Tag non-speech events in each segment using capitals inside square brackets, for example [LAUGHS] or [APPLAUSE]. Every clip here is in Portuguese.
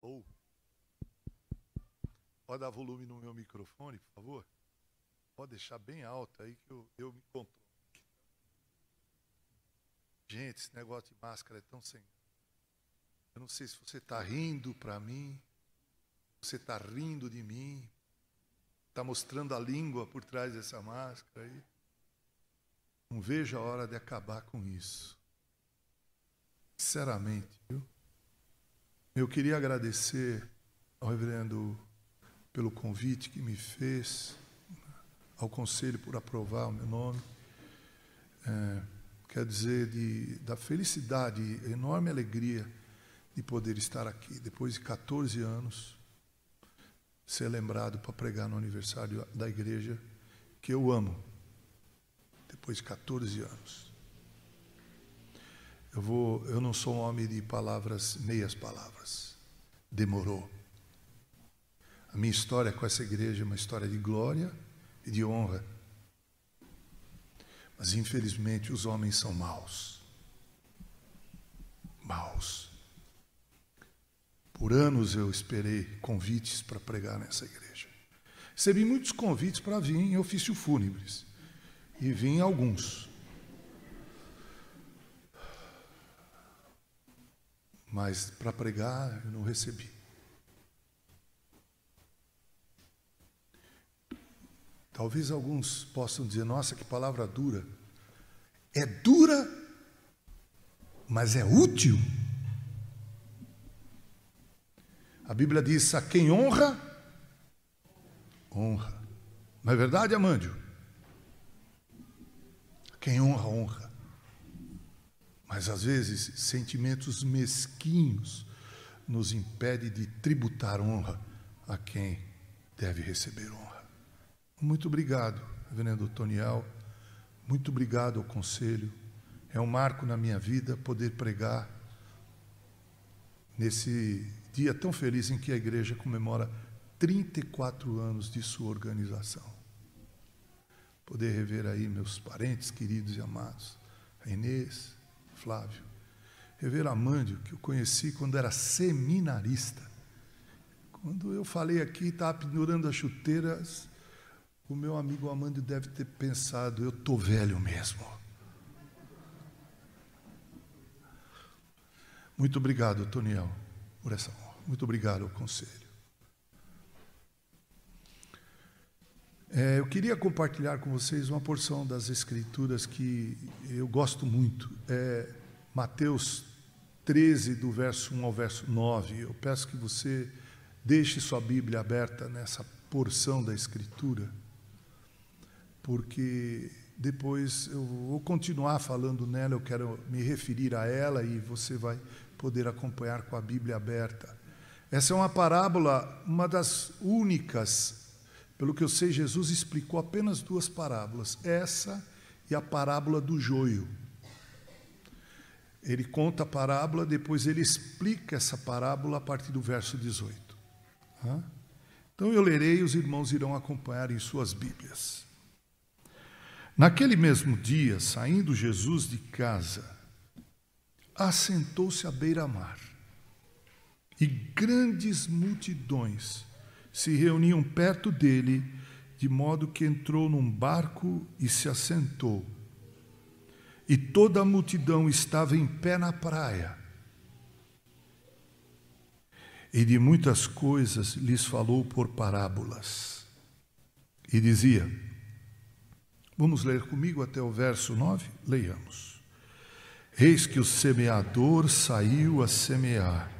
Ou. Pode dar volume no meu microfone, por favor? Pode deixar bem alto aí que eu, eu me controlo. Gente, esse negócio de máscara é tão sem. Eu não sei se você está rindo para mim, você está rindo de mim, está mostrando a língua por trás dessa máscara aí. Não vejo a hora de acabar com isso. Sinceramente, viu? Eu queria agradecer ao reverendo pelo convite que me fez, ao conselho por aprovar o meu nome. É, quer dizer, de, da felicidade, enorme alegria de poder estar aqui, depois de 14 anos, ser lembrado para pregar no aniversário da igreja que eu amo, depois de 14 anos. Eu, vou, eu não sou um homem de palavras, meias palavras. Demorou. A minha história com essa igreja é uma história de glória e de honra. Mas infelizmente os homens são maus. Maus. Por anos eu esperei convites para pregar nessa igreja. Recebi muitos convites para vir em ofício fúnebres. E vim alguns. Mas para pregar eu não recebi. Talvez alguns possam dizer: nossa, que palavra dura. É dura, mas é útil. A Bíblia diz: a quem honra, honra. Não é verdade, Amândio? Quem honra, honra. Mas às vezes sentimentos mesquinhos nos impedem de tributar honra a quem deve receber honra. Muito obrigado, Reverendo Toniel. Muito obrigado ao conselho. É um marco na minha vida poder pregar nesse dia tão feliz em que a igreja comemora 34 anos de sua organização. Poder rever aí meus parentes queridos e amados, a Inês, Flávio. Rever Amândio, que eu conheci quando era seminarista. Quando eu falei aqui, estava pendurando as chuteiras, o meu amigo Amândio deve ter pensado, eu estou velho mesmo. Muito obrigado, Toniel, por essa honra. Muito obrigado ao conselho. É, eu queria compartilhar com vocês uma porção das Escrituras que eu gosto muito. É Mateus 13, do verso 1 ao verso 9. Eu peço que você deixe sua Bíblia aberta nessa porção da Escritura, porque depois eu vou continuar falando nela, eu quero me referir a ela e você vai poder acompanhar com a Bíblia aberta. Essa é uma parábola, uma das únicas pelo que eu sei, Jesus explicou apenas duas parábolas, essa e a parábola do joio. Ele conta a parábola, depois ele explica essa parábola a partir do verso 18. Então eu lerei e os irmãos irão acompanhar em suas Bíblias. Naquele mesmo dia, saindo Jesus de casa, assentou-se à beira-mar, e grandes multidões se reuniam perto dele, de modo que entrou num barco e se assentou. E toda a multidão estava em pé na praia. E de muitas coisas lhes falou por parábolas. E dizia: Vamos ler comigo até o verso 9? Leiamos. Eis que o semeador saiu a semear.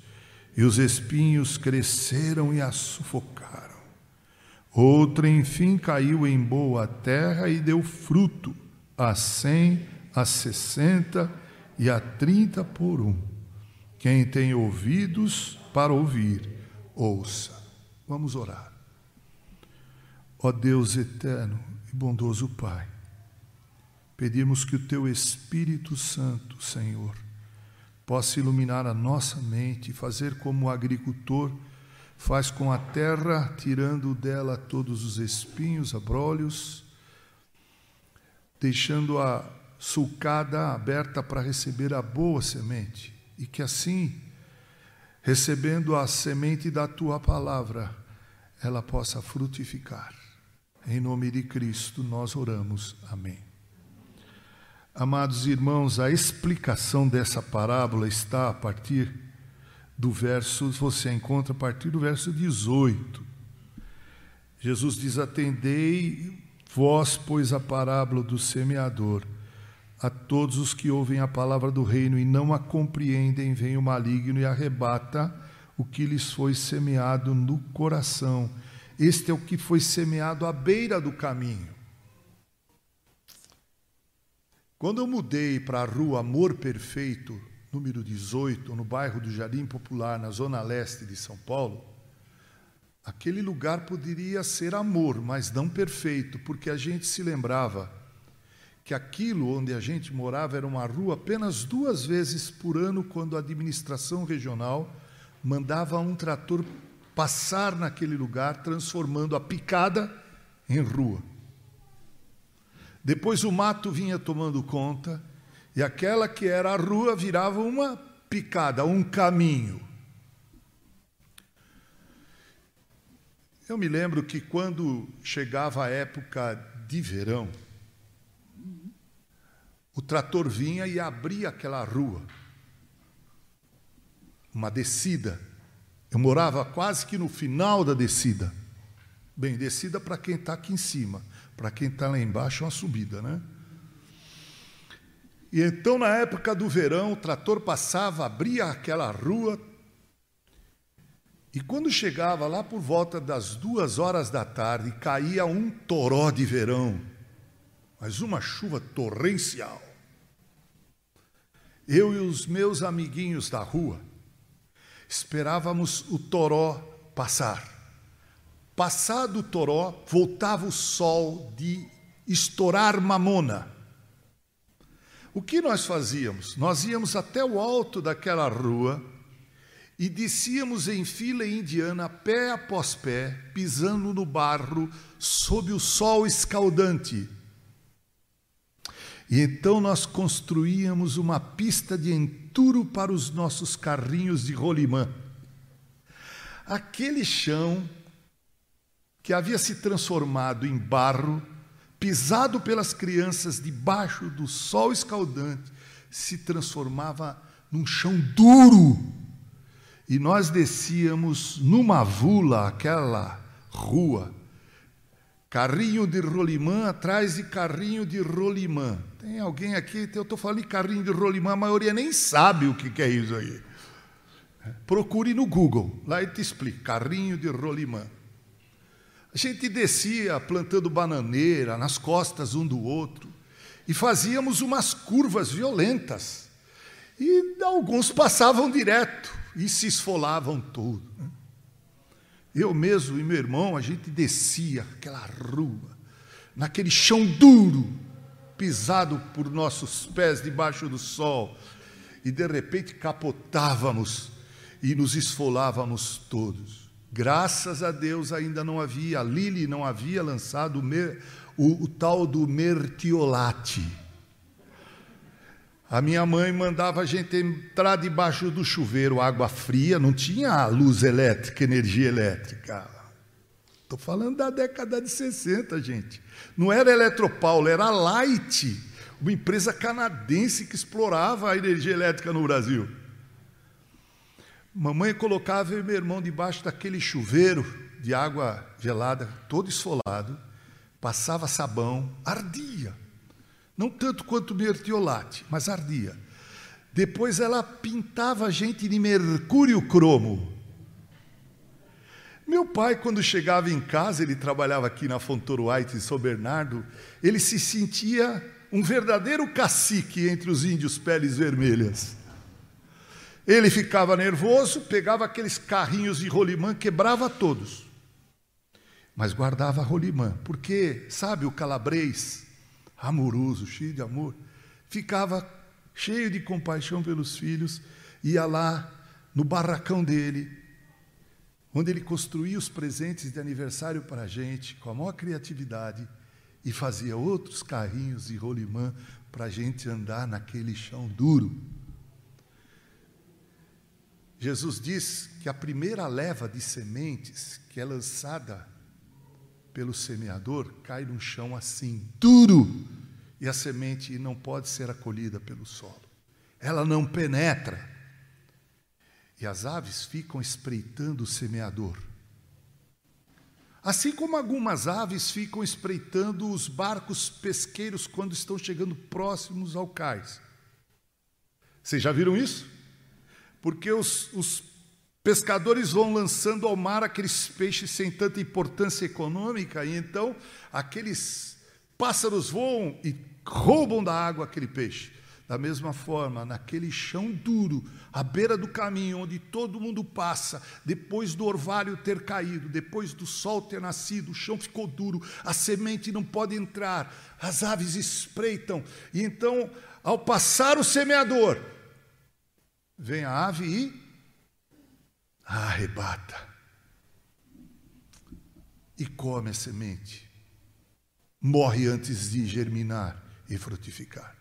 e os espinhos cresceram e a sufocaram. Outra, enfim, caiu em boa terra e deu fruto, a cem, a sessenta e a trinta por um. Quem tem ouvidos para ouvir, ouça. Vamos orar. Ó Deus eterno e bondoso Pai, pedimos que o Teu Espírito Santo, Senhor, possa iluminar a nossa mente fazer como o agricultor faz com a terra, tirando dela todos os espinhos, abrolhos, deixando-a sulcada, aberta para receber a boa semente, e que assim, recebendo a semente da tua palavra, ela possa frutificar. Em nome de Cristo nós oramos. Amém. Amados irmãos, a explicação dessa parábola está a partir do verso, você encontra a partir do verso 18. Jesus diz: Atendei vós, pois, a parábola do semeador. A todos os que ouvem a palavra do reino e não a compreendem, vem o maligno e arrebata o que lhes foi semeado no coração. Este é o que foi semeado à beira do caminho. Quando eu mudei para a rua Amor Perfeito, número 18, no bairro do Jardim Popular, na zona leste de São Paulo, aquele lugar poderia ser amor, mas não perfeito, porque a gente se lembrava que aquilo onde a gente morava era uma rua apenas duas vezes por ano, quando a administração regional mandava um trator passar naquele lugar, transformando a picada em rua. Depois o mato vinha tomando conta e aquela que era a rua virava uma picada, um caminho. Eu me lembro que quando chegava a época de verão, o trator vinha e abria aquela rua, uma descida. Eu morava quase que no final da descida. Bem, descida para quem está aqui em cima, para quem está lá embaixo é uma subida, né? E então, na época do verão, o trator passava, abria aquela rua, e quando chegava lá por volta das duas horas da tarde, caía um toró de verão, mas uma chuva torrencial. Eu e os meus amiguinhos da rua esperávamos o toró passar. Passado o toró, voltava o sol de estourar mamona. O que nós fazíamos? Nós íamos até o alto daquela rua e descíamos em fila indiana, pé após pé, pisando no barro, sob o sol escaldante. E então nós construíamos uma pista de enturo para os nossos carrinhos de rolimã. Aquele chão que havia se transformado em barro pisado pelas crianças debaixo do sol escaldante, se transformava num chão duro. E nós descíamos numa vula, aquela rua, carrinho de rolimã atrás de carrinho de rolimã. Tem alguém aqui, eu estou falando de carrinho de rolimã, a maioria nem sabe o que é isso aí. Procure no Google, lá ele te explica, carrinho de rolimã. A gente descia plantando bananeira nas costas um do outro e fazíamos umas curvas violentas. E alguns passavam direto e se esfolavam todo. Eu mesmo e meu irmão, a gente descia aquela rua, naquele chão duro, pisado por nossos pés debaixo do sol, e de repente capotávamos e nos esfolávamos todos. Graças a Deus ainda não havia, a Lili não havia lançado o, mer, o, o tal do mertiolate. A minha mãe mandava a gente entrar debaixo do chuveiro, água fria, não tinha luz elétrica, energia elétrica. Estou falando da década de 60, gente. Não era Eletropaulo, era Light, uma empresa canadense que explorava a energia elétrica no Brasil. Mamãe colocava eu meu irmão debaixo daquele chuveiro de água gelada, todo esfolado, passava sabão, ardia. Não tanto quanto mertiolate, mas ardia. Depois ela pintava a gente de mercúrio cromo. Meu pai, quando chegava em casa, ele trabalhava aqui na Fontoro White, em São Bernardo, ele se sentia um verdadeiro cacique entre os índios peles vermelhas. Ele ficava nervoso, pegava aqueles carrinhos de rolimã, quebrava todos. Mas guardava rolimã, porque, sabe, o calabrês, amoroso, cheio de amor, ficava cheio de compaixão pelos filhos, ia lá no barracão dele, onde ele construía os presentes de aniversário para a gente, com a maior criatividade, e fazia outros carrinhos de rolimã para a gente andar naquele chão duro. Jesus diz que a primeira leva de sementes que é lançada pelo semeador cai num chão assim, duro, e a semente não pode ser acolhida pelo solo. Ela não penetra. E as aves ficam espreitando o semeador. Assim como algumas aves ficam espreitando os barcos pesqueiros quando estão chegando próximos ao cais. Vocês já viram isso? Porque os, os pescadores vão lançando ao mar aqueles peixes sem tanta importância econômica, e então aqueles pássaros voam e roubam da água aquele peixe. Da mesma forma, naquele chão duro, à beira do caminho, onde todo mundo passa, depois do orvalho ter caído, depois do sol ter nascido, o chão ficou duro, a semente não pode entrar, as aves espreitam, e então, ao passar o semeador, vem a ave e arrebata e come a semente, morre antes de germinar e frutificar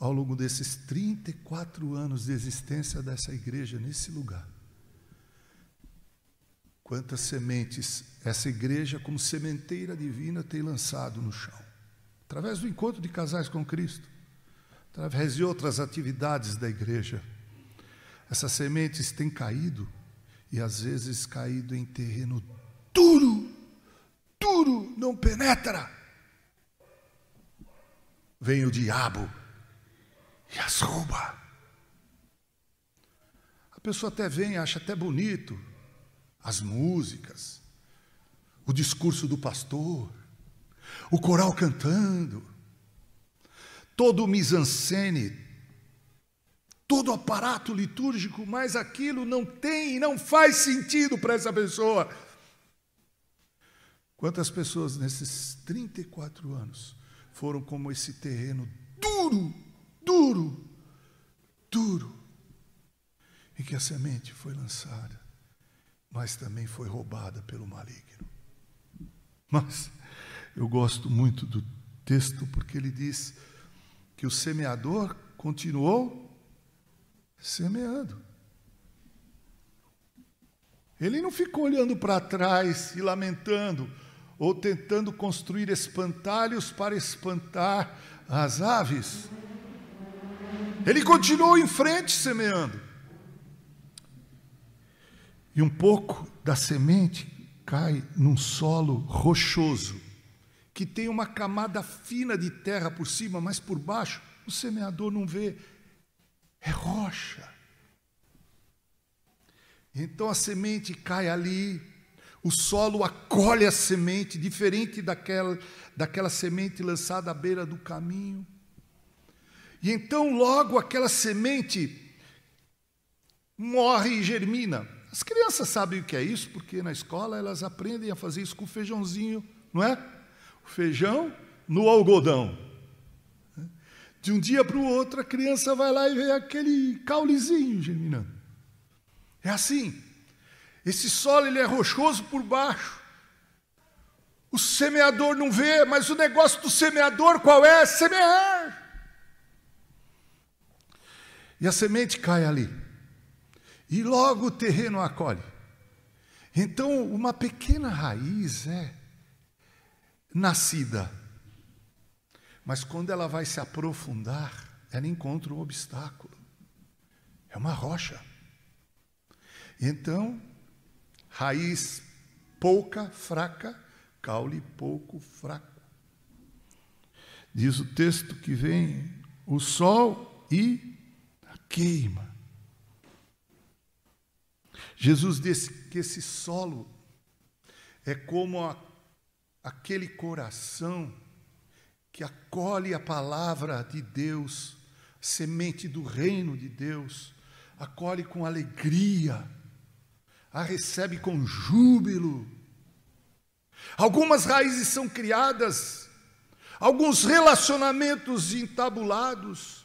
ao longo desses 34 anos de existência dessa igreja nesse lugar. Quantas sementes essa igreja, como sementeira divina, tem lançado no chão? Através do encontro de casais com Cristo, através de outras atividades da igreja. Essas sementes têm caído e às vezes caído em terreno duro, duro, não penetra. Vem o diabo e as rouba. A pessoa até vem, acha até bonito as músicas, o discurso do pastor, o coral cantando, todo o mise-en-scène, todo o aparato litúrgico, mas aquilo não tem e não faz sentido para essa pessoa. Quantas pessoas nesses 34 anos foram como esse terreno duro duro, duro, em que a semente foi lançada, mas também foi roubada pelo maligno. Mas eu gosto muito do texto porque ele diz que o semeador continuou semeando. Ele não ficou olhando para trás e lamentando, ou tentando construir espantalhos para espantar as aves. Ele continuou em frente semeando. E um pouco da semente cai num solo rochoso, que tem uma camada fina de terra por cima, mas por baixo o semeador não vê. É rocha. Então a semente cai ali, o solo acolhe a semente, diferente daquela, daquela semente lançada à beira do caminho. E então logo aquela semente morre e germina. As crianças sabem o que é isso, porque na escola elas aprendem a fazer isso com feijãozinho, não é? Feijão no algodão. De um dia para o outro, a criança vai lá e vê aquele caulezinho germinando. É assim. Esse solo ele é rochoso por baixo. O semeador não vê, mas o negócio do semeador qual é? Semear. E a semente cai ali. E logo o terreno acolhe. Então, uma pequena raiz é nascida. Mas quando ela vai se aprofundar, ela encontra um obstáculo. É uma rocha. Então, raiz pouca, fraca, caule pouco, fraco. Diz o texto que vem o sol e queima. Jesus disse que esse solo é como a, aquele coração que acolhe a palavra de Deus semente do reino de Deus, acolhe com alegria, a recebe com júbilo. Algumas raízes são criadas, alguns relacionamentos entabulados,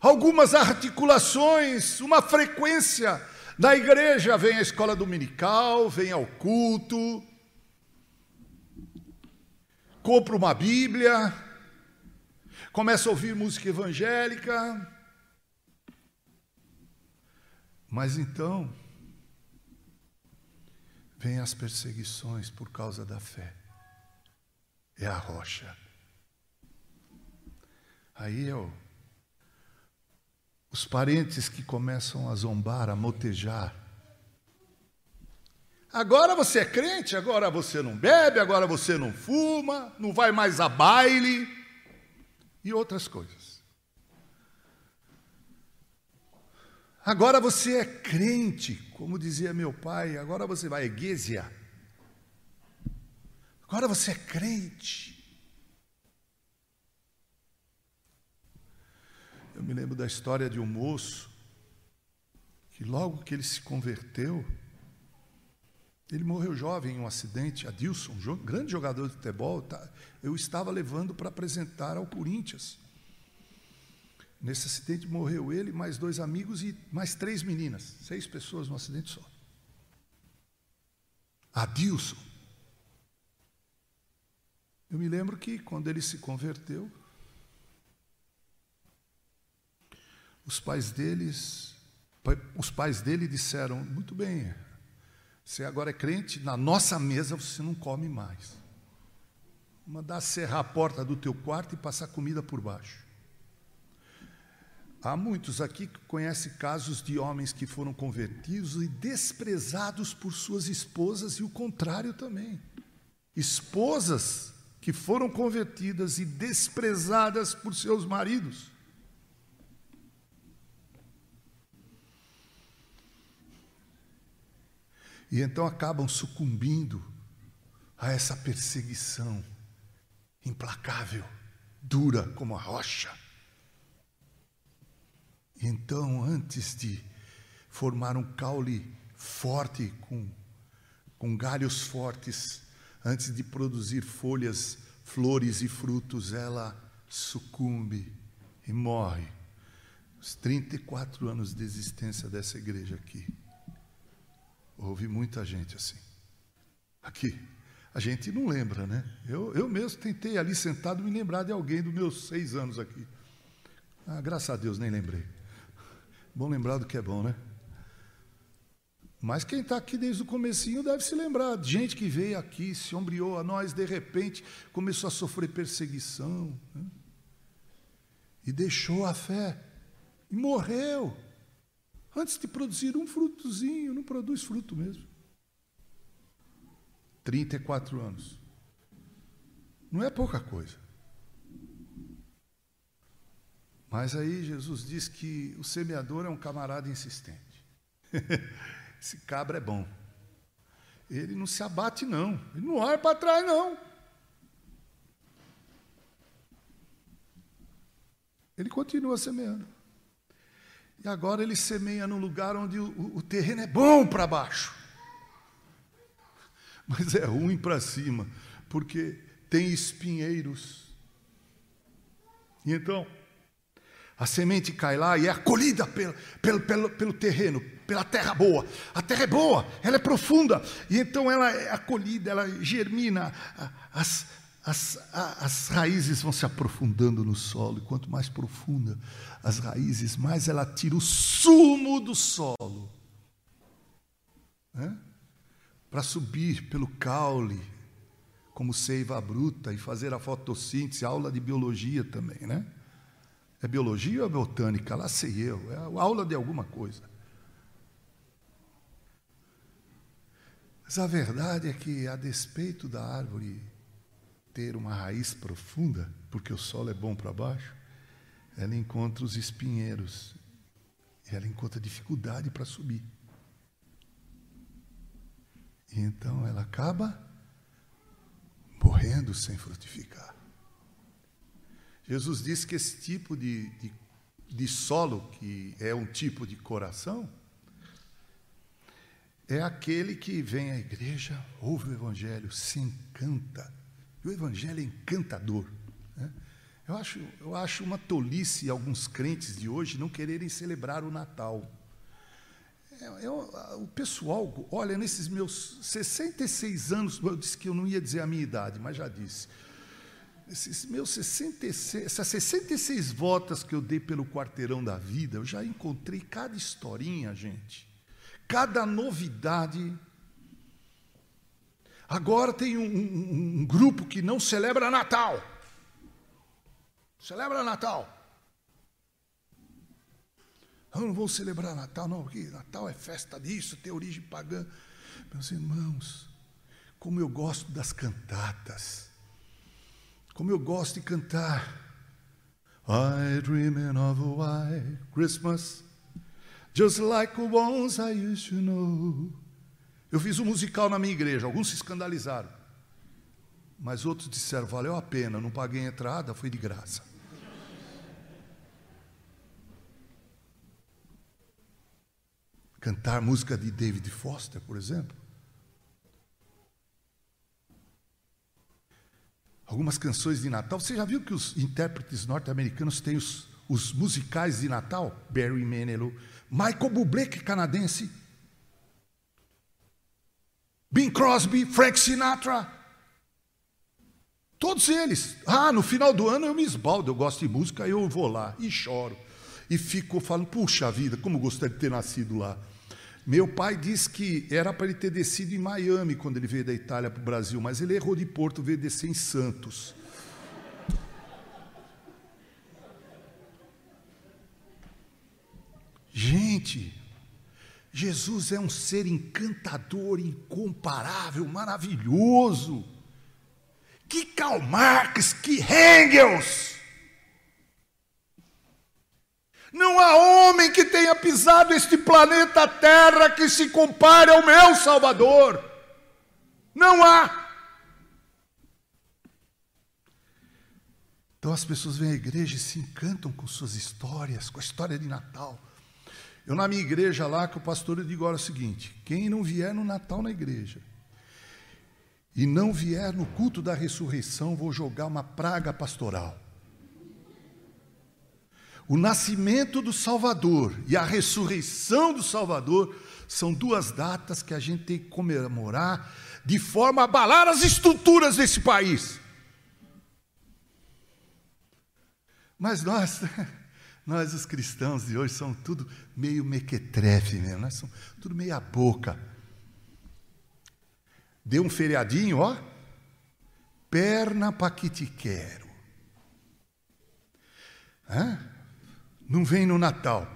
algumas articulações, uma frequência. Na igreja vem a escola dominical, vem ao culto, compra uma Bíblia, começa a ouvir música evangélica. Mas então, vem as perseguições por causa da fé. É a rocha. Aí é o, os parentes que começam a zombar, a motejar. Agora você é crente, agora você não bebe, agora você não fuma, não vai mais a baile e outras coisas. Agora você é crente, como dizia meu pai, agora você vai igreja. Agora você é crente. Eu me lembro da história de um moço que logo que ele se converteu, ele morreu jovem em um acidente. Adilson, grande jogador de futebol, tá, eu estava levando para apresentar ao Corinthians. Nesse acidente morreu ele, mais dois amigos e mais três meninas. Seis pessoas no acidente só. Adilson. Eu me lembro que quando ele se converteu, os pais deles, os pais dele disseram: muito bem, você agora é crente, na nossa mesa você não come mais. Mandar serrar a porta do teu quarto e passar comida por baixo. Há muitos aqui que conhecem casos de homens que foram convertidos e desprezados por suas esposas e o contrário também. Esposas que foram convertidas e desprezadas por seus maridos. E então acabam sucumbindo a essa perseguição implacável, dura como a rocha. E então, antes de formar um caule forte, com, com galhos fortes, antes de produzir folhas, flores e frutos, ela sucumbe e morre. Os 34 anos de existência dessa igreja aqui. Houve muita gente assim. Aqui. A gente não lembra, né? Eu, eu mesmo tentei ali sentado me lembrar de alguém dos meus seis anos aqui. Ah, graças a Deus, nem lembrei. Bom lembrar do que é bom, né? Mas quem está aqui desde o comecinho deve se lembrar de gente que veio aqui, se ombreou a nós, de repente começou a sofrer perseguição. Né? E deixou a fé. E morreu. Antes de produzir um frutozinho, não produz fruto mesmo. 34 anos. Não é pouca coisa. Mas aí Jesus diz que o semeador é um camarada insistente. [LAUGHS] Esse cabra é bom. Ele não se abate, não. Ele não olha para trás, não. Ele continua semeando. E agora ele semeia num lugar onde o, o terreno é bom para baixo, [LAUGHS] mas é ruim para cima, porque tem espinheiros. E então, a semente cai lá e é acolhida pelo, pelo, pelo, pelo terreno, pela terra boa. A terra é boa, ela é profunda, e então ela é acolhida, ela germina, as, as, as raízes vão se aprofundando no solo, e quanto mais profunda as raízes, mais ela tira o sumo do solo. Né? Para subir pelo caule, como seiva bruta, e fazer a fotossíntese, aula de biologia também, né? É biologia ou é botânica? Lá sei eu, é aula de alguma coisa. Mas a verdade é que, a despeito da árvore ter uma raiz profunda, porque o solo é bom para baixo, ela encontra os espinheiros, ela encontra dificuldade para subir. E então ela acaba morrendo sem frutificar. Jesus disse que esse tipo de, de de solo, que é um tipo de coração, é aquele que vem à igreja, ouve o Evangelho, se encanta. E o Evangelho é encantador. Eu, acho, eu acho uma tolice alguns crentes de hoje não quererem celebrar o Natal. É, é, o pessoal, olha, nesses meus 66 anos, eu disse que eu não ia dizer a minha idade, mas já disse. Esses meus 66, essas 66 voltas que eu dei pelo quarteirão da vida, eu já encontrei cada historinha, gente cada novidade. Agora tem um, um, um grupo que não celebra Natal. Celebra Natal. Eu não vou celebrar Natal, não, porque Natal é festa disso, tem origem pagã. Meus irmãos, como eu gosto das cantatas, como eu gosto de cantar. I dreaming of a white Christmas Just like the ones I used to know. Eu fiz um musical na minha igreja, alguns se escandalizaram. Mas outros disseram: valeu a pena, não paguei entrada, foi de graça. Cantar música de David Foster, por exemplo. Algumas canções de Natal. Você já viu que os intérpretes norte-americanos têm os, os musicais de Natal? Barry Manilow, Michael Bublé, que é canadense. Bing Crosby, Frank Sinatra. Todos eles. Ah, no final do ano eu me esbaldo, eu gosto de música, eu vou lá e choro. E fico falando, puxa vida, como gostaria de ter nascido lá. Meu pai disse que era para ele ter descido em Miami quando ele veio da Itália para o Brasil, mas ele errou de Porto, veio descer em Santos. Gente, Jesus é um ser encantador, incomparável, maravilhoso. Que Karl Marx, que Engels. Não há homem que tenha pisado este planeta Terra que se compare ao meu Salvador. Não há. Então as pessoas vêm à igreja e se encantam com suas histórias, com a história de Natal. Eu, na minha igreja lá, que o pastor, eu digo: olha o seguinte: quem não vier no Natal na igreja e não vier no culto da ressurreição, vou jogar uma praga pastoral. O nascimento do Salvador e a ressurreição do Salvador são duas datas que a gente tem que comemorar de forma a abalar as estruturas desse país. Mas nós [LAUGHS] Nós, os cristãos de hoje, somos tudo meio mequetrefe mesmo, nós somos tudo meia boca. Deu um feriadinho, ó. Perna para que te quero. Hã? Não vem no Natal.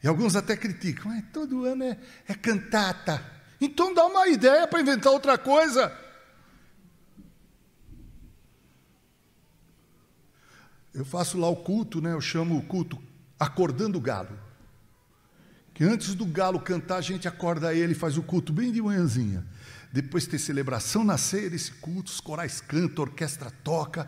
E alguns até criticam, mas todo ano é, é cantata. Então dá uma ideia para inventar outra coisa. Eu faço lá o culto, né? Eu chamo o culto acordando o galo. Que antes do galo cantar, a gente acorda ele, faz o culto bem de manhãzinha. Depois tem celebração na ceia desse culto, os corais cantam, a orquestra toca.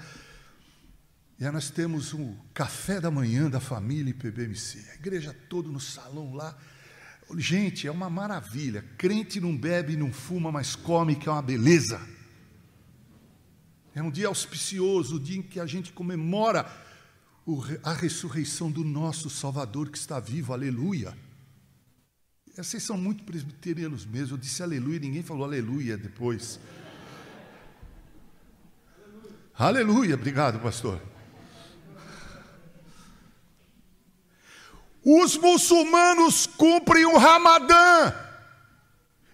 E aí nós temos o café da manhã da família IPBMC. A igreja toda no salão lá. Gente, é uma maravilha. Crente não bebe, não fuma, mas come, que é uma beleza. É um dia auspicioso, o dia em que a gente comemora a ressurreição do nosso Salvador que está vivo, aleluia. Vocês são muito presbiterianos mesmo, eu disse aleluia, ninguém falou aleluia depois. Aleluia, aleluia obrigado, pastor. Os muçulmanos cumprem o Ramadã.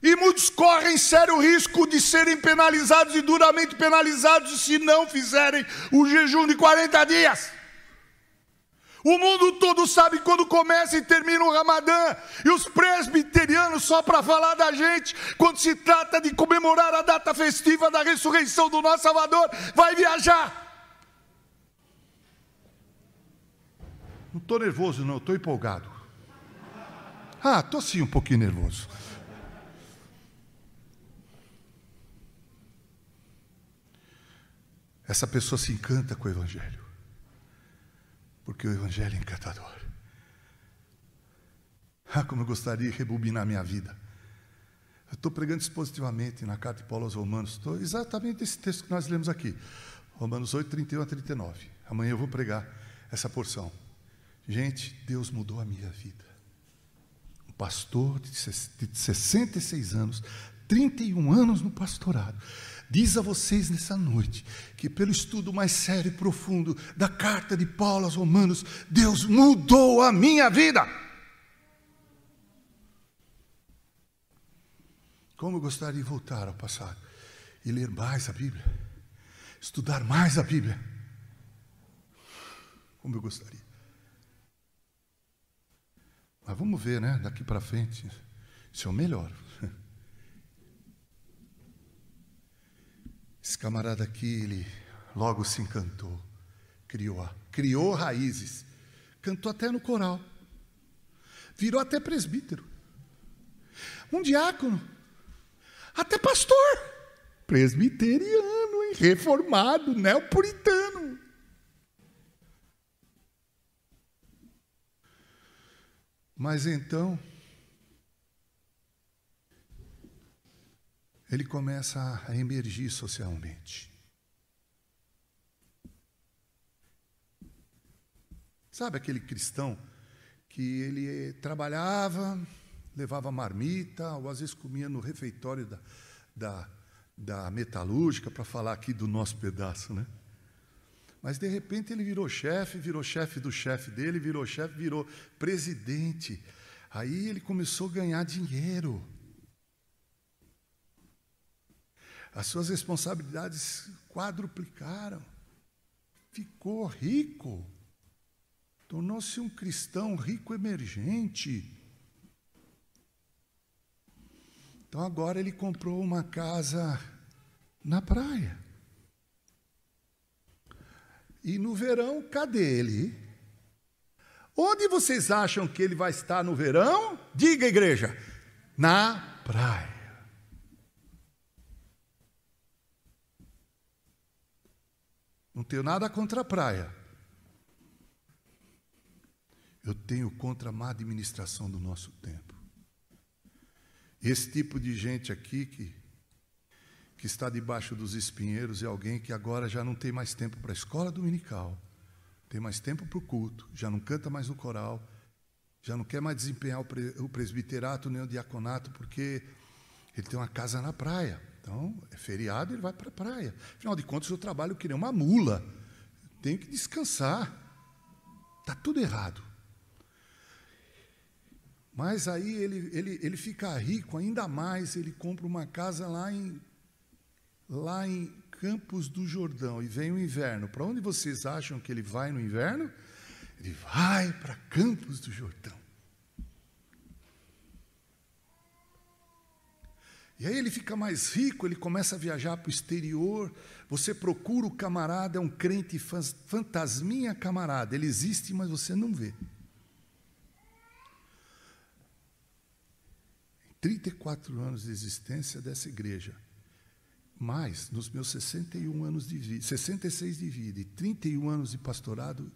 E muitos correm sério risco de serem penalizados e duramente penalizados se não fizerem o jejum de 40 dias. O mundo todo sabe quando começa e termina o Ramadã. E os presbiterianos, só para falar da gente, quando se trata de comemorar a data festiva da ressurreição do nosso Salvador, vai viajar. Não estou nervoso, não, estou empolgado. Ah, estou sim um pouquinho nervoso. Essa pessoa se encanta com o Evangelho, porque o Evangelho é encantador. Ah, como eu gostaria de rebobinar minha vida. Eu estou pregando expositivamente na carta de Paulo aos Romanos. Estou exatamente esse texto que nós lemos aqui. Romanos 8, 31 a 39. Amanhã eu vou pregar essa porção. Gente, Deus mudou a minha vida. Um pastor de 66 anos, 31 anos no pastorado, diz a vocês nessa noite que, pelo estudo mais sério e profundo da carta de Paulo aos Romanos, Deus mudou a minha vida. Como eu gostaria de voltar ao passado e ler mais a Bíblia, estudar mais a Bíblia. Como eu gostaria. Mas vamos ver, né? Daqui para frente, se eu melhoro. [LAUGHS] Esse camarada aqui, ele logo se encantou, criou, criou raízes, cantou até no coral, virou até presbítero, um diácono, até pastor, presbiteriano, hein? reformado, neopuritano. Mas então, ele começa a emergir socialmente. Sabe aquele cristão que ele trabalhava, levava marmita, ou às vezes comia no refeitório da, da, da metalúrgica, para falar aqui do nosso pedaço, né? Mas de repente ele virou chefe, virou chefe do chefe dele, virou chefe, virou presidente. Aí ele começou a ganhar dinheiro. As suas responsabilidades quadruplicaram. Ficou rico. Tornou-se um cristão rico emergente. Então agora ele comprou uma casa na praia. E no verão, cadê ele? Onde vocês acham que ele vai estar no verão? Diga, igreja. Na praia. Não tenho nada contra a praia. Eu tenho contra a má administração do nosso tempo. Esse tipo de gente aqui que, que está debaixo dos espinheiros é alguém que agora já não tem mais tempo para a escola dominical, tem mais tempo para o culto, já não canta mais no coral, já não quer mais desempenhar o presbiterato nem o diaconato, porque ele tem uma casa na praia. Então, é feriado, ele vai para a praia. Afinal de contas, eu trabalho que nem uma mula. Tenho que descansar. Está tudo errado. Mas aí ele, ele, ele fica rico ainda mais, ele compra uma casa lá em, lá em Campos do Jordão e vem o inverno. Para onde vocês acham que ele vai no inverno? Ele vai para Campos do Jordão. E aí ele fica mais rico, ele começa a viajar para o exterior. Você procura o camarada, é um crente fantasminha camarada. Ele existe, mas você não vê. 34 anos de existência dessa igreja, mais nos meus 61 anos de vida, 66 de vida e 31 anos de pastorado,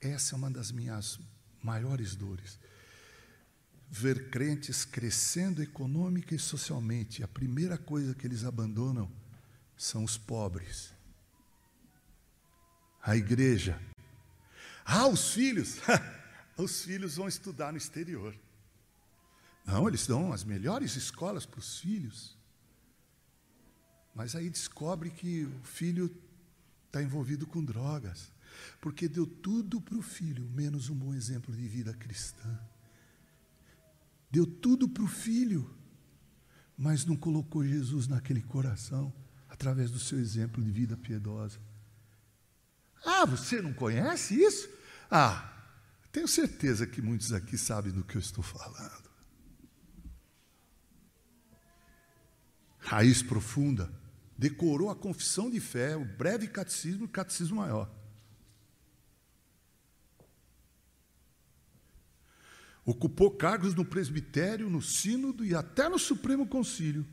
essa é uma das minhas maiores dores ver crentes crescendo econômica e socialmente, a primeira coisa que eles abandonam são os pobres. A igreja. Ah, os filhos. [LAUGHS] os filhos vão estudar no exterior. Não, eles dão as melhores escolas para os filhos. Mas aí descobre que o filho está envolvido com drogas, porque deu tudo para o filho, menos um bom exemplo de vida cristã deu tudo para o filho, mas não colocou Jesus naquele coração através do seu exemplo de vida piedosa. Ah, você não conhece isso? Ah, tenho certeza que muitos aqui sabem do que eu estou falando. Raiz profunda, decorou a confissão de fé, o breve catecismo e o catecismo maior. Ocupou cargos no presbitério, no sínodo e até no Supremo Concílio.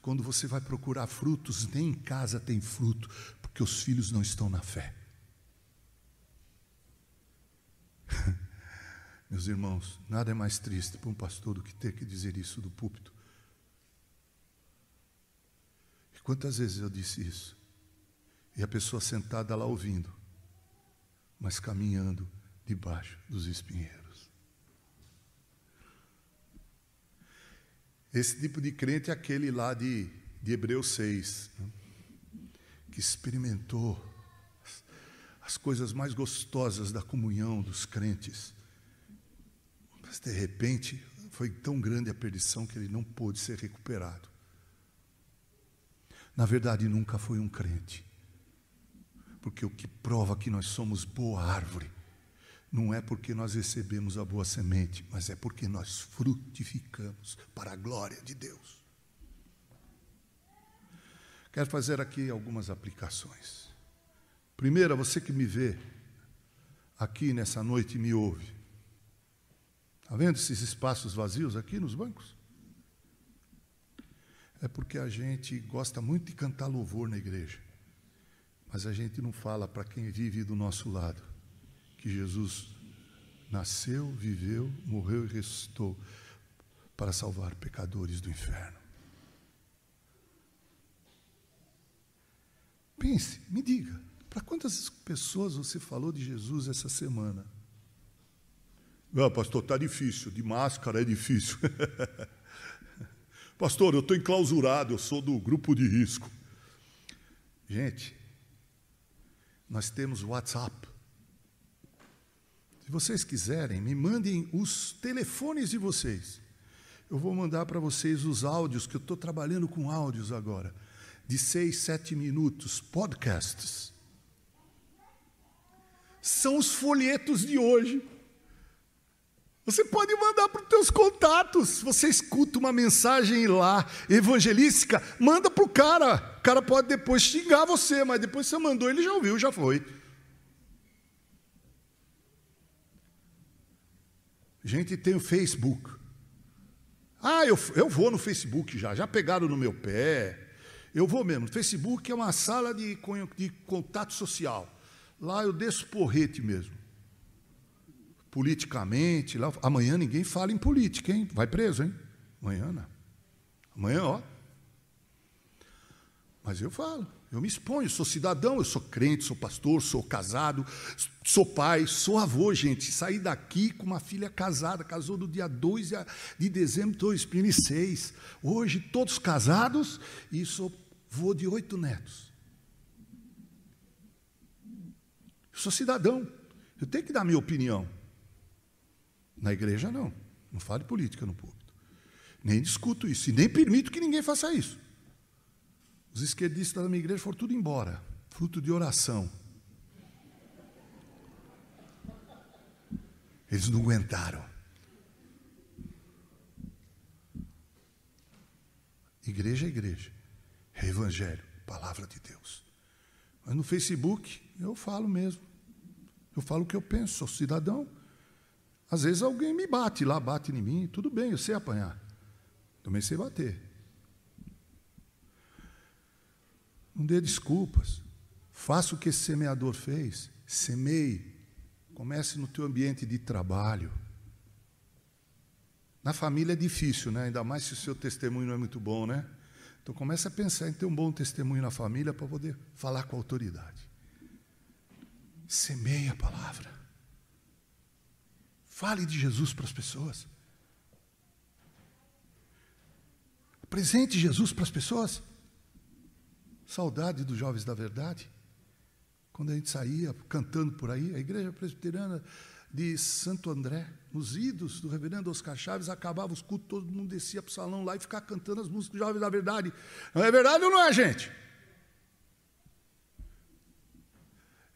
Quando você vai procurar frutos, nem em casa tem fruto, porque os filhos não estão na fé. [LAUGHS] Meus irmãos, nada é mais triste para um pastor do que ter que dizer isso do púlpito. Quantas vezes eu disse isso? E a pessoa sentada lá ouvindo, mas caminhando debaixo dos espinheiros. Esse tipo de crente é aquele lá de, de Hebreus 6, né? que experimentou as, as coisas mais gostosas da comunhão dos crentes mas de repente foi tão grande a perdição que ele não pôde ser recuperado. Na verdade, nunca foi um crente. Porque o que prova que nós somos boa árvore não é porque nós recebemos a boa semente, mas é porque nós frutificamos para a glória de Deus. Quero fazer aqui algumas aplicações. Primeira, você que me vê aqui nessa noite e me ouve. Está vendo esses espaços vazios aqui nos bancos? É porque a gente gosta muito de cantar louvor na igreja, mas a gente não fala para quem vive do nosso lado que Jesus nasceu, viveu, morreu e ressuscitou para salvar pecadores do inferno. Pense, me diga, para quantas pessoas você falou de Jesus essa semana? Não, pastor, está difícil, de máscara é difícil. [LAUGHS] pastor, eu estou enclausurado, eu sou do grupo de risco. Gente, nós temos WhatsApp. Se vocês quiserem, me mandem os telefones de vocês. Eu vou mandar para vocês os áudios, que eu estou trabalhando com áudios agora, de seis, sete minutos, podcasts. São os folhetos de hoje. Você pode mandar para os teus contatos. Você escuta uma mensagem lá, evangelística, manda para o cara. O cara pode depois xingar você, mas depois você mandou, ele já ouviu, já foi. Gente, tem o Facebook. Ah, eu, eu vou no Facebook já, já pegaram no meu pé. Eu vou mesmo. O Facebook é uma sala de, de contato social. Lá eu desço porrete mesmo politicamente. Lá, amanhã ninguém fala em política, hein? Vai preso, hein? Amanhã não. Amanhã, ó. Mas eu falo, eu me exponho, sou cidadão, eu sou crente, sou pastor, sou casado, sou pai, sou avô, gente. Saí daqui com uma filha casada, casou no dia 2 de dezembro de 2006. Hoje, todos casados e sou vô de oito netos. Eu sou cidadão, eu tenho que dar minha opinião. Na igreja, não. Não falo de política no púlpito. Nem discuto isso. E nem permito que ninguém faça isso. Os esquerdistas da minha igreja foram tudo embora. Fruto de oração. Eles não aguentaram. Igreja é igreja. É evangelho, palavra de Deus. Mas no Facebook eu falo mesmo. Eu falo o que eu penso, sou cidadão. Às vezes alguém me bate lá, bate em mim, tudo bem, eu sei apanhar. Também sei bater. Não dê desculpas. Faça o que esse semeador fez. Semeie. Comece no teu ambiente de trabalho. Na família é difícil, né? Ainda mais se o seu testemunho não é muito bom, né? Então comece a pensar em ter um bom testemunho na família para poder falar com autoridade. Semeie a palavra. Fale de Jesus para as pessoas. Apresente Jesus para as pessoas. Saudade dos jovens da verdade. Quando a gente saía cantando por aí, a igreja presbiteriana de Santo André, nos idos do reverendo Oscar Chaves, acabava os cultos, todo mundo descia para o salão lá e ficava cantando as músicas dos jovens da verdade. Não é verdade ou não é, gente?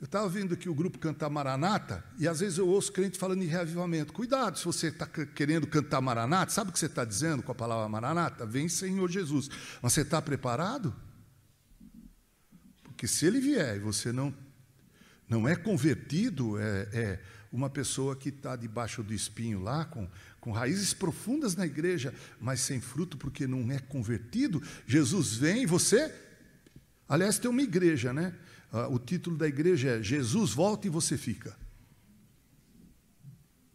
Eu estava ouvindo aqui o grupo cantar Maranata, e às vezes eu ouço crente falando em reavivamento. Cuidado, se você está querendo cantar Maranata, sabe o que você está dizendo com a palavra Maranata? Vem Senhor Jesus. Mas você está preparado? Porque se ele vier e você não, não é convertido, é, é uma pessoa que está debaixo do espinho lá, com, com raízes profundas na igreja, mas sem fruto porque não é convertido, Jesus vem e você. Aliás, tem uma igreja, né? Ah, o título da igreja é Jesus volta e você fica.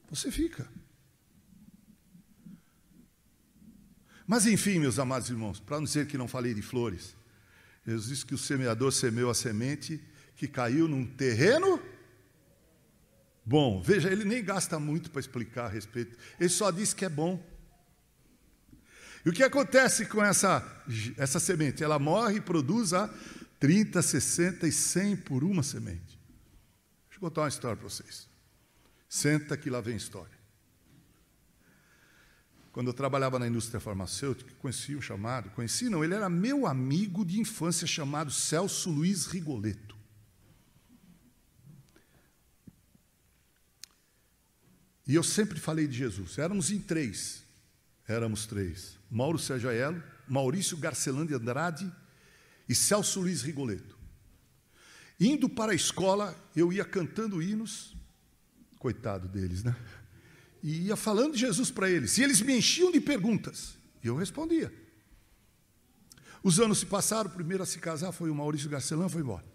você fica. Mas enfim, meus amados irmãos, para não dizer que não falei de flores, Jesus disse que o semeador semeou a semente que caiu num terreno bom. Veja, ele nem gasta muito para explicar a respeito, ele só diz que é bom. E o que acontece com essa, essa semente? Ela morre e produz a 30, 60 e 100 por uma semente. Deixa eu contar uma história para vocês. Senta que lá vem história. Quando eu trabalhava na indústria farmacêutica, conheci um chamado, conheci não, ele era meu amigo de infância chamado Celso Luiz Rigoleto. E eu sempre falei de Jesus. Éramos em três. Éramos três. Mauro Sérgio Aiello, Maurício Garcelandi Andrade e Celso Luiz Rigoleto. Indo para a escola, eu ia cantando hinos, coitado deles, né? E ia falando de Jesus para eles. E eles me enchiam de perguntas. E eu respondia. Os anos se passaram, o primeiro a se casar foi o Maurício Garcelã, foi embora.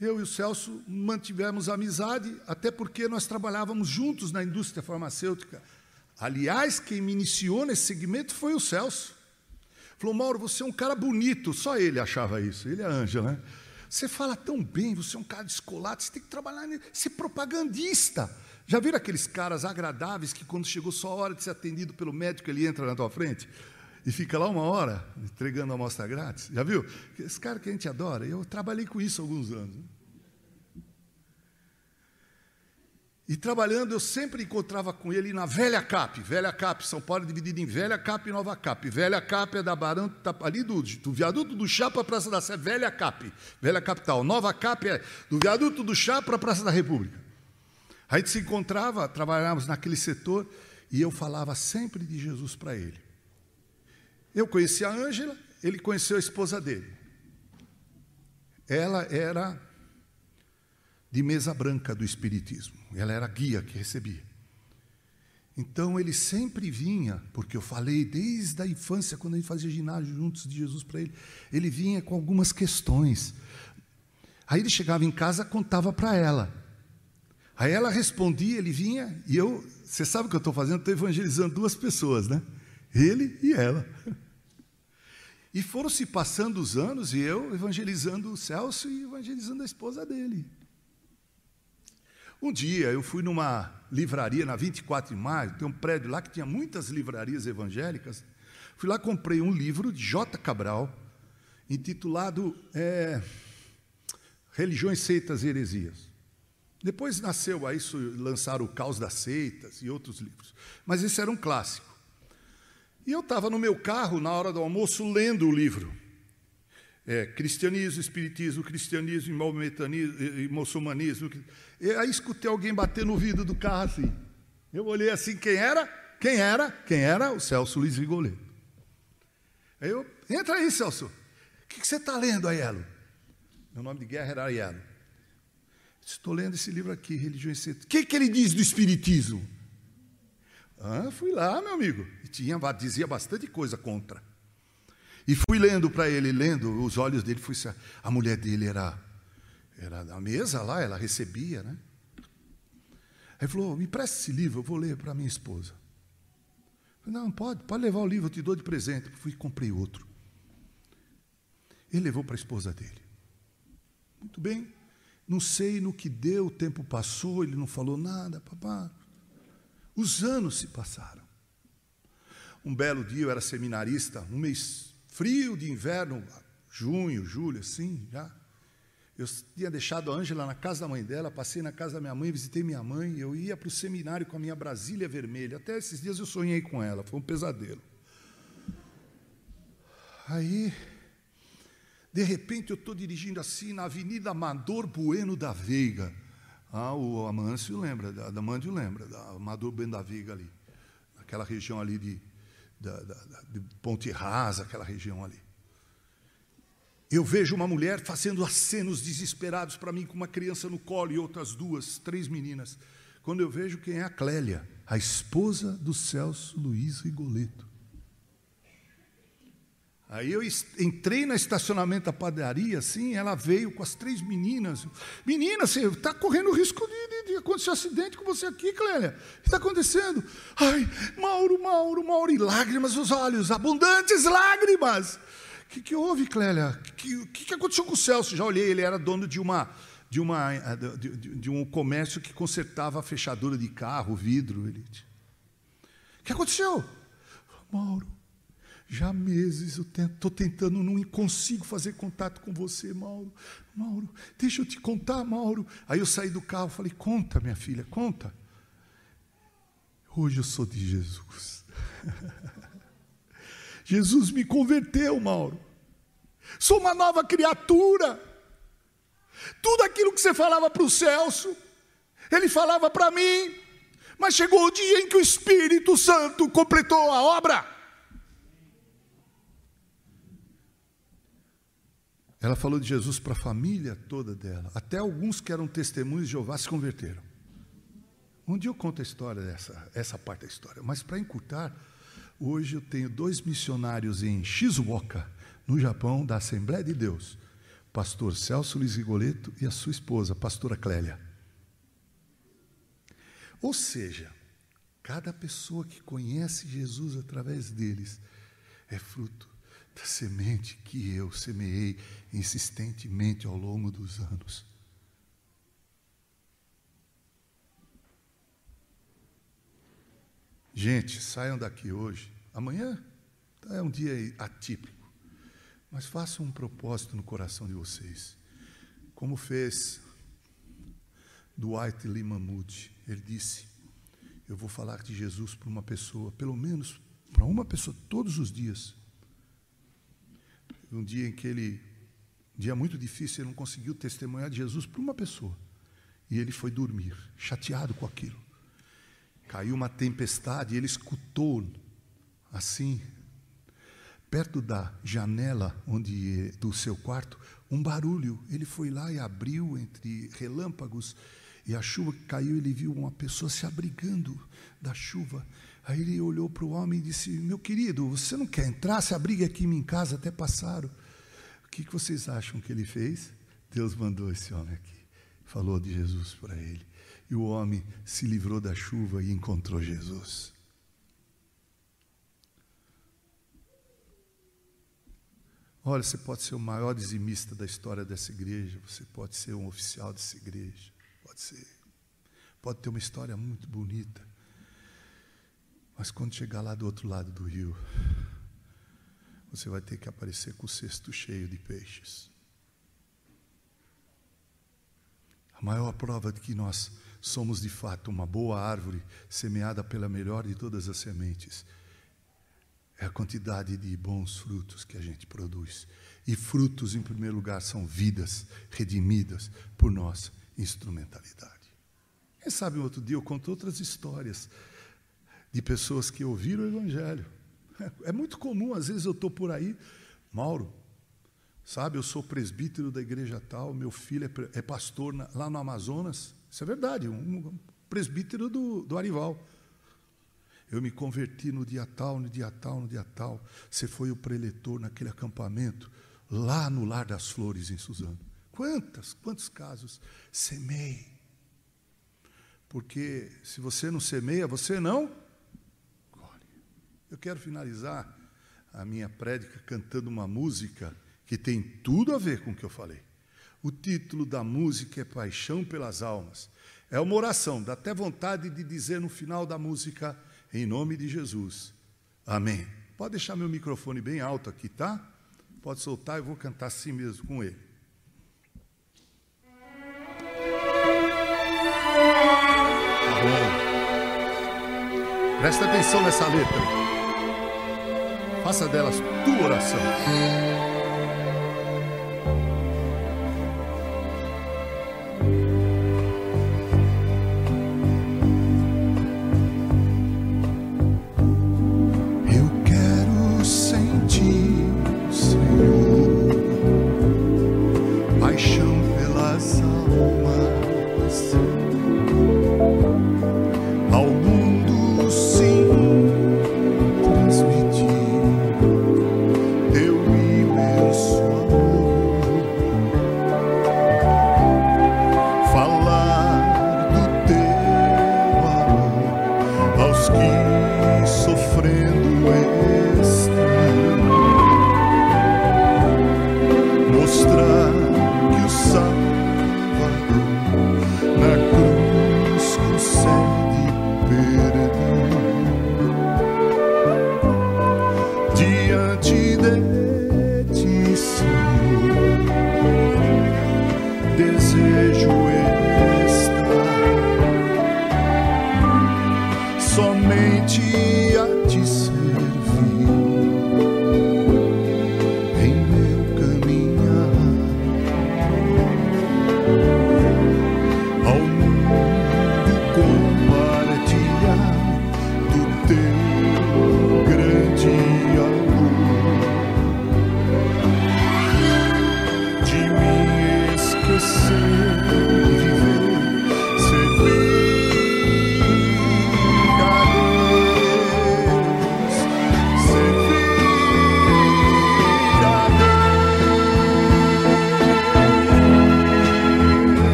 Eu e o Celso mantivemos amizade, até porque nós trabalhávamos juntos na indústria farmacêutica. Aliás, quem me iniciou nesse segmento foi o Celso. Falou, Mauro, você é um cara bonito. Só ele achava isso, ele é Ângela, né? Você fala tão bem, você é um cara descolado, você tem que trabalhar, ser propagandista. Já viram aqueles caras agradáveis que, quando chegou só a hora de ser atendido pelo médico, ele entra na tua frente e fica lá uma hora entregando a amostra grátis? Já viu? Esse cara que a gente adora. Eu trabalhei com isso há alguns anos. E trabalhando, eu sempre encontrava com ele na Velha Cap. Velha Cap, São Paulo é dividido em Velha Cap e Nova Cap. Velha Cap é da Barão, tá ali do, do viaduto do Chá para a Praça da Sé, Velha Cap, Velha Capital. Nova Cap é do viaduto do Chá para a Praça da República. A gente se encontrava, trabalhávamos naquele setor e eu falava sempre de Jesus para ele. Eu conheci a Ângela, ele conheceu a esposa dele. Ela era de mesa branca do Espiritismo. Ela era a guia que recebia. Então ele sempre vinha, porque eu falei desde a infância, quando gente fazia ginásio juntos de Jesus para ele, ele vinha com algumas questões. Aí ele chegava em casa, contava para ela. Aí ela respondia, ele vinha, e eu, você sabe o que eu estou fazendo? Estou evangelizando duas pessoas, né? Ele e ela. E foram se passando os anos, e eu evangelizando o Celso e evangelizando a esposa dele. Um dia eu fui numa livraria na 24 de maio, tem um prédio lá que tinha muitas livrarias evangélicas. Fui lá, comprei um livro de J. Cabral, intitulado é, Religiões, Seitas e Heresias. Depois nasceu aí, lançaram o Caos das Seitas e outros livros. Mas esse era um clássico. E eu estava no meu carro, na hora do almoço, lendo o livro é, cristianismo, espiritismo, cristianismo, e muçulmanismo. E aí escutei alguém bater no vidro do carro assim. Eu olhei assim, quem era? Quem era? Quem era? O Celso Luiz Rigoleto. Aí eu, entra aí, Celso. O que, que você está lendo, Aiello? Meu nome de guerra era Aiello. Estou lendo esse livro aqui, Religiões O que, que ele diz do Espiritismo? Ah, fui lá, meu amigo. E tinha, dizia bastante coisa contra. E fui lendo para ele, lendo, os olhos dele, fui, a mulher dele era, era na mesa lá, ela recebia, né? Aí falou, me presta esse livro, eu vou ler para minha esposa. falei, não, pode, pode levar o livro, eu te dou de presente. Fui e comprei outro. Ele levou para a esposa dele. Muito bem, não sei no que deu, o tempo passou, ele não falou nada, papá. Os anos se passaram. Um belo dia eu era seminarista, um mês frio de inverno, junho, julho, assim, já. Eu tinha deixado a Ângela na casa da mãe dela, passei na casa da minha mãe, visitei minha mãe, eu ia para o seminário com a minha Brasília vermelha. Até esses dias eu sonhei com ela, foi um pesadelo. Aí, de repente, eu estou dirigindo assim na Avenida Amador Bueno da Veiga. Ah, o Amâncio lembra, da Amâncio lembra, da Amador Bueno da Veiga ali, naquela região ali de da, da, de Ponte Rasa, aquela região ali. Eu vejo uma mulher fazendo acenos desesperados para mim, com uma criança no colo e outras duas, três meninas. Quando eu vejo quem é a Clélia, a esposa do Celso Luiz Rigoleto. Aí eu entrei no estacionamento da padaria, assim, ela veio com as três meninas. Menina, você está correndo risco de, de, de, acontecer um acidente com você aqui, Clélia. O que está acontecendo? Ai, Mauro, Mauro, Mauro, e lágrimas nos olhos, abundantes lágrimas. Que, que houve, Clélia? O que, que, aconteceu com o Celso? Já olhei, ele era dono de uma de, uma, de, de, um comércio que consertava a fechadura de carro, vidro. Ele... O que aconteceu? Mauro, já há meses eu estou tentando, não consigo fazer contato com você, Mauro. Mauro, deixa eu te contar, Mauro. Aí eu saí do carro falei: Conta, minha filha, conta. Hoje eu sou de Jesus. [LAUGHS] Jesus me converteu, Mauro. Sou uma nova criatura. Tudo aquilo que você falava para o Celso, ele falava para mim, mas chegou o dia em que o Espírito Santo completou a obra. Ela falou de Jesus para a família toda dela. Até alguns que eram testemunhos de Jeová se converteram. Um dia eu conto a história dessa, essa parte da história. Mas para encurtar, hoje eu tenho dois missionários em Shizuoka, no Japão, da Assembleia de Deus. Pastor Celso Luiz Rigoleto e a sua esposa, pastora Clélia. Ou seja, cada pessoa que conhece Jesus através deles é fruto da semente que eu semeei insistentemente ao longo dos anos. Gente, saiam daqui hoje. Amanhã é um dia atípico, mas façam um propósito no coração de vocês. Como fez Dwight Lyman Moody. Ele disse: Eu vou falar de Jesus para uma pessoa, pelo menos para uma pessoa todos os dias um dia em que ele, um dia muito difícil, ele não conseguiu testemunhar de Jesus para uma pessoa. E ele foi dormir, chateado com aquilo. Caiu uma tempestade e ele escutou, assim, perto da janela onde do seu quarto, um barulho. Ele foi lá e abriu entre relâmpagos e a chuva que caiu, ele viu uma pessoa se abrigando da chuva. Aí ele olhou para o homem e disse: Meu querido, você não quer entrar? Se abrigue aqui em casa até passaram. O que, que vocês acham que ele fez? Deus mandou esse homem aqui, falou de Jesus para ele. E o homem se livrou da chuva e encontrou Jesus. Olha, você pode ser o maior dizimista da história dessa igreja, você pode ser um oficial dessa igreja, pode ser. Pode ter uma história muito bonita. Mas quando chegar lá do outro lado do rio, você vai ter que aparecer com o cesto cheio de peixes. A maior prova de que nós somos de fato uma boa árvore semeada pela melhor de todas as sementes é a quantidade de bons frutos que a gente produz. E frutos, em primeiro lugar, são vidas redimidas por nossa instrumentalidade. Quem sabe um outro dia eu conto outras histórias de pessoas que ouviram o Evangelho. É muito comum, às vezes eu estou por aí, Mauro, sabe, eu sou presbítero da igreja tal, meu filho é, é pastor lá no Amazonas. Isso é verdade, um presbítero do, do Arival. Eu me converti no dia tal, no dia tal, no dia tal. Você foi o preletor naquele acampamento, lá no Lar das Flores, em Suzano. Quantas, quantos casos? Semei. Porque se você não semeia, você não eu quero finalizar a minha prédica cantando uma música que tem tudo a ver com o que eu falei. O título da música é Paixão pelas Almas. É uma oração, dá até vontade de dizer no final da música, em nome de Jesus. Amém. Pode deixar meu microfone bem alto aqui, tá? Pode soltar, eu vou cantar assim mesmo com ele. Presta atenção nessa letra. Faça delas tua oração.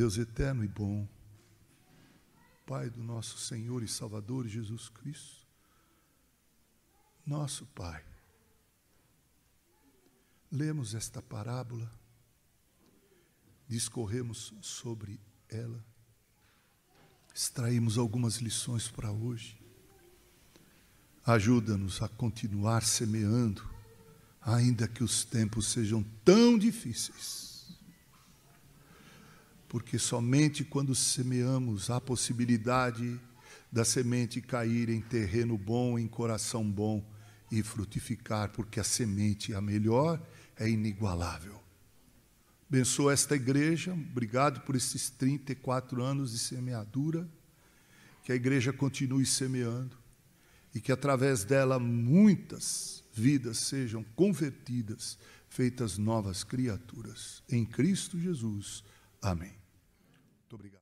Deus eterno e bom, Pai do nosso Senhor e Salvador Jesus Cristo, nosso Pai, lemos esta parábola, discorremos sobre ela, extraímos algumas lições para hoje. Ajuda-nos a continuar semeando, ainda que os tempos sejam tão difíceis porque somente quando semeamos há possibilidade da semente cair em terreno bom, em coração bom e frutificar, porque a semente, a melhor, é inigualável. Abençoa esta igreja, obrigado por esses 34 anos de semeadura, que a igreja continue semeando e que através dela muitas vidas sejam convertidas, feitas novas criaturas. Em Cristo Jesus. Amém. Muito obrigado.